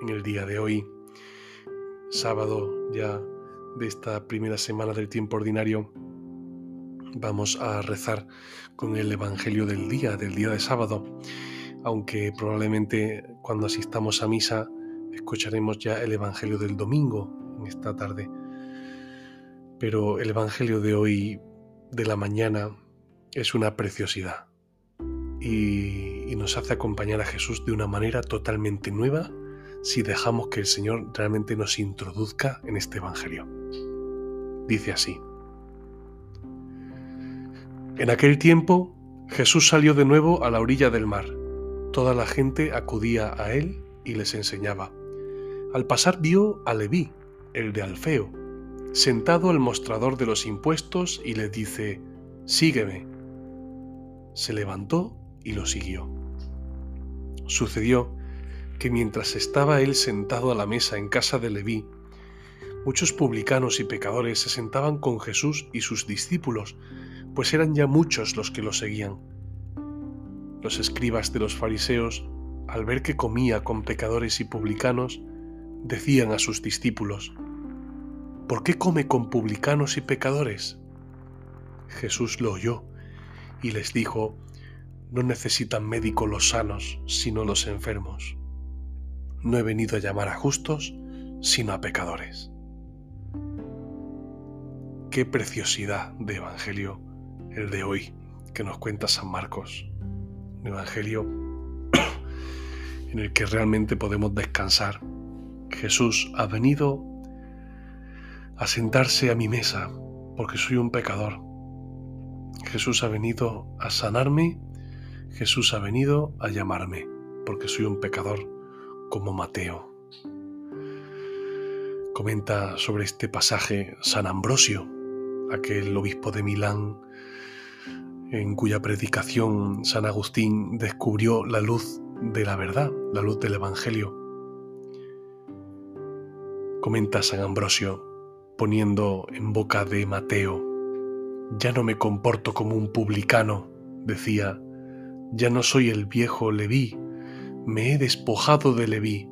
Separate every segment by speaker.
Speaker 1: en el día de hoy, sábado ya de esta primera semana del tiempo ordinario, vamos a rezar con el Evangelio del día, del día de sábado, aunque probablemente cuando asistamos a misa escucharemos ya el Evangelio del domingo en esta tarde. Pero el Evangelio de hoy, de la mañana, es una preciosidad y, y nos hace acompañar a Jesús de una manera totalmente nueva si dejamos que el Señor realmente nos introduzca en este Evangelio. Dice así. En aquel tiempo Jesús salió de nuevo a la orilla del mar. Toda la gente acudía a él y les enseñaba. Al pasar vio a Leví, el de Alfeo, sentado al mostrador de los impuestos y le dice, Sígueme. Se levantó y lo siguió. Sucedió que mientras estaba él sentado a la mesa en casa de Leví, muchos publicanos y pecadores se sentaban con Jesús y sus discípulos, pues eran ya muchos los que lo seguían. Los escribas de los fariseos, al ver que comía con pecadores y publicanos, decían a sus discípulos, ¿Por qué come con publicanos y pecadores? Jesús lo oyó y les dijo, No necesitan médico los sanos, sino los enfermos no he venido a llamar a justos, sino a pecadores. Qué preciosidad de Evangelio el de hoy que nos cuenta San Marcos. Un Evangelio en el que realmente podemos descansar. Jesús ha venido a sentarse a mi mesa porque soy un pecador. Jesús ha venido a sanarme. Jesús ha venido a llamarme porque soy un pecador como Mateo. Comenta sobre este pasaje San Ambrosio, aquel obispo de Milán, en cuya predicación San Agustín descubrió la luz de la verdad, la luz del Evangelio. Comenta San Ambrosio, poniendo en boca de Mateo, ya no me comporto como un publicano, decía, ya no soy el viejo Leví, me he despojado de Leví,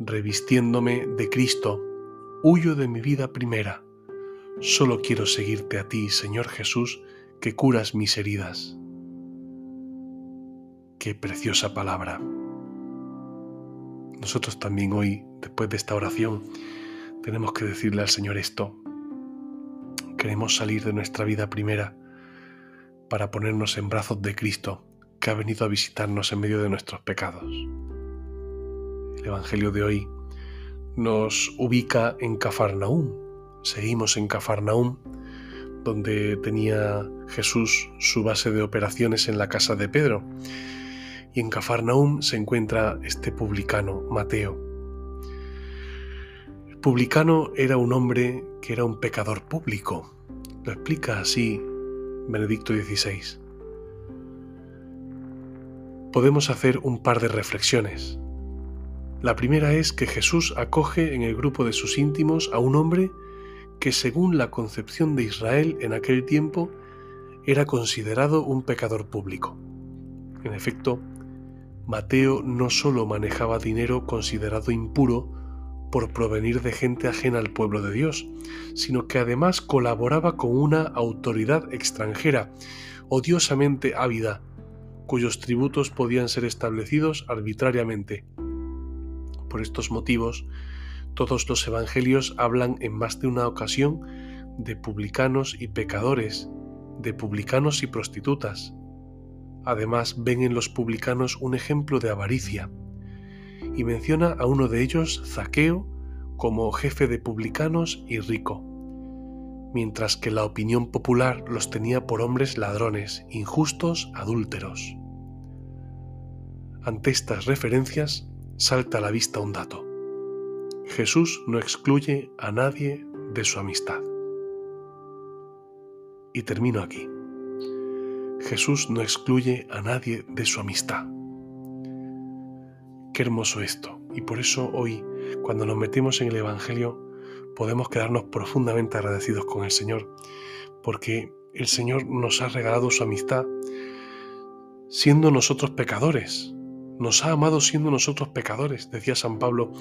Speaker 1: revistiéndome de Cristo, huyo de mi vida primera. Solo quiero seguirte a ti, Señor Jesús, que curas mis heridas. Qué preciosa palabra. Nosotros también hoy, después de esta oración, tenemos que decirle al Señor esto. Queremos salir de nuestra vida primera para ponernos en brazos de Cristo que ha venido a visitarnos en medio de nuestros pecados. El Evangelio de hoy nos ubica en Cafarnaúm. Seguimos en Cafarnaúm, donde tenía Jesús su base de operaciones en la casa de Pedro. Y en Cafarnaúm se encuentra este publicano, Mateo. El publicano era un hombre que era un pecador público. Lo explica así Benedicto XVI podemos hacer un par de reflexiones. La primera es que Jesús acoge en el grupo de sus íntimos a un hombre que según la concepción de Israel en aquel tiempo era considerado un pecador público. En efecto, Mateo no solo manejaba dinero considerado impuro por provenir de gente ajena al pueblo de Dios, sino que además colaboraba con una autoridad extranjera, odiosamente ávida cuyos tributos podían ser establecidos arbitrariamente. Por estos motivos, todos los evangelios hablan en más de una ocasión de publicanos y pecadores, de publicanos y prostitutas. Además, ven en los publicanos un ejemplo de avaricia, y menciona a uno de ellos, Zaqueo, como jefe de publicanos y rico, mientras que la opinión popular los tenía por hombres ladrones, injustos, adúlteros. Ante estas referencias, salta a la vista un dato. Jesús no excluye a nadie de su amistad. Y termino aquí. Jesús no excluye a nadie de su amistad. Qué hermoso esto. Y por eso hoy, cuando nos metemos en el Evangelio, podemos quedarnos profundamente agradecidos con el Señor, porque el Señor nos ha regalado su amistad siendo nosotros pecadores. Nos ha amado siendo nosotros pecadores, decía San Pablo.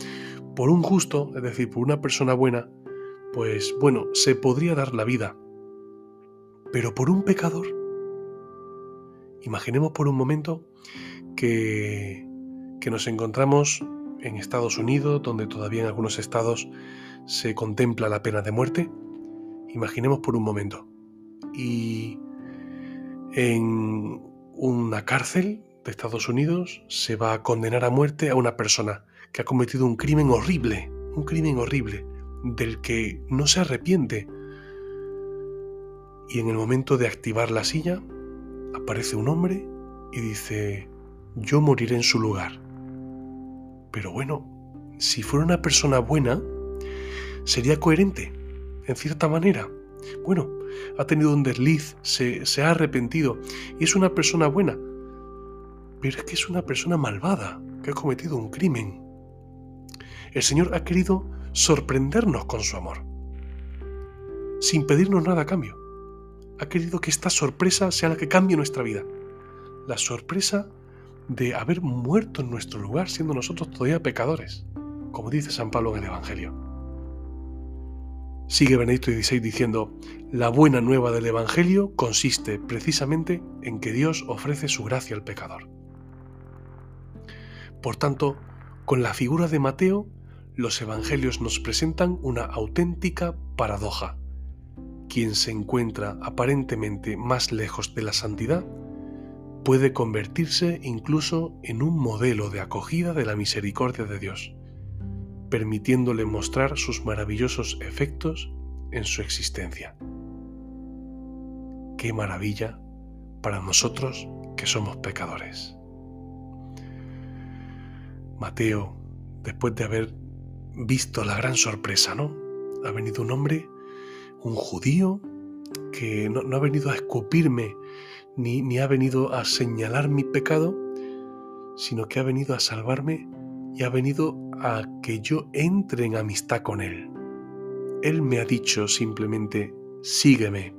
Speaker 1: Por un justo, es decir, por una persona buena, pues bueno, se podría dar la vida. Pero por un pecador, imaginemos por un momento que, que nos encontramos en Estados Unidos, donde todavía en algunos estados se contempla la pena de muerte. Imaginemos por un momento. Y en una cárcel de Estados Unidos se va a condenar a muerte a una persona que ha cometido un crimen horrible, un crimen horrible, del que no se arrepiente. Y en el momento de activar la silla, aparece un hombre y dice, yo moriré en su lugar. Pero bueno, si fuera una persona buena, sería coherente, en cierta manera. Bueno, ha tenido un desliz, se, ha arrepentido y es una persona buena. Pero es que es una persona malvada, que ha cometido un crimen. El Señor ha querido sorprendernos con su amor, sin pedirnos nada a cambio. Ha querido que esta sorpresa sea la que cambie nuestra vida. La sorpresa de haber muerto en nuestro lugar siendo nosotros todavía pecadores, como dice San Pablo en el Evangelio. Sigue Benedicto XVI diciendo, la buena nueva del Evangelio consiste precisamente en que Dios ofrece su gracia al pecador. Por tanto, con la figura de Mateo, los Evangelios nos presentan una auténtica paradoja. Quien se encuentra aparentemente más lejos de la santidad puede convertirse incluso en un modelo de acogida de la misericordia de Dios permitiéndole mostrar sus maravillosos efectos en su existencia. Qué maravilla para nosotros que somos pecadores. Mateo, después de haber visto la gran sorpresa, ¿no? Ha venido un hombre, un judío, que no, ha venido a escupirme ni, ni ha venido a señalar mi pecado, sino que ha venido a salvarme y ha venido a que yo entre en amistad con Él. Él me ha dicho simplemente, sígueme.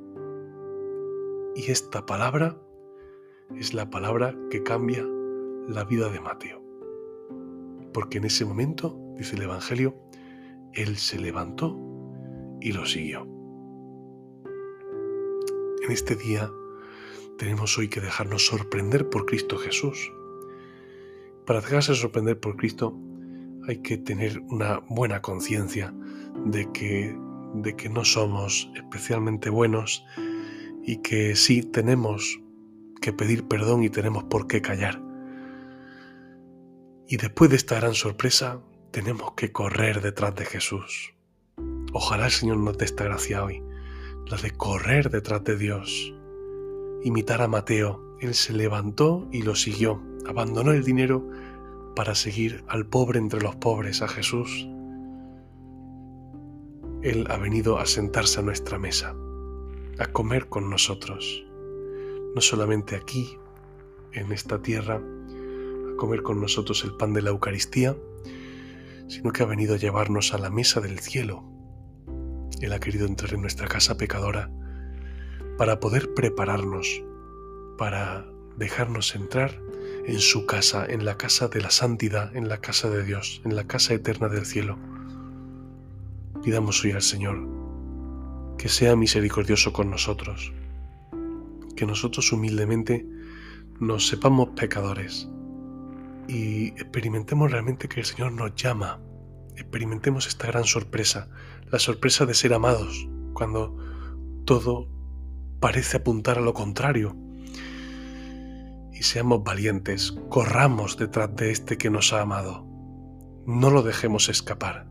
Speaker 1: Y esta palabra es la palabra que cambia la vida de Mateo. Porque en ese momento, dice el Evangelio, Él se levantó y lo siguió. En este día tenemos hoy que dejarnos sorprender por Cristo Jesús. Para dejarse sorprender por Cristo hay que tener una buena conciencia de que, de que no somos especialmente buenos y que sí tenemos que pedir perdón y tenemos por qué callar. Y después de esta gran sorpresa, tenemos que correr detrás de Jesús. Ojalá el Señor nos dé esta gracia hoy, la de correr detrás de Dios. Imitar a Mateo, él se levantó y lo siguió, abandonó el dinero para seguir al pobre entre los pobres, a Jesús. Él ha venido a sentarse a nuestra mesa, a comer con nosotros, no solamente aquí, en esta tierra, comer con nosotros el pan de la Eucaristía, sino que ha venido a llevarnos a la mesa del cielo. Él ha querido entrar en nuestra casa pecadora para poder prepararnos, para dejarnos entrar en su casa, en la casa de la santidad, en la casa de Dios, en la casa eterna del cielo. Pidamos hoy al Señor que sea misericordioso con nosotros, que nosotros humildemente nos sepamos pecadores y experimentemos realmente que el Señor nos llama, experimentemos esta gran sorpresa, la sorpresa de ser amados, cuando todo parece apuntar a lo contrario, y seamos valientes, corramos detrás de este que nos ha amado. No lo dejemos escapar,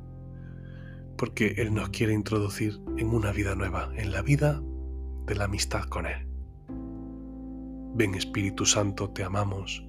Speaker 1: porque Él nos quiere introducir en una vida nueva, en la vida de la amistad con Él. Ven Espíritu Santo, te amamos.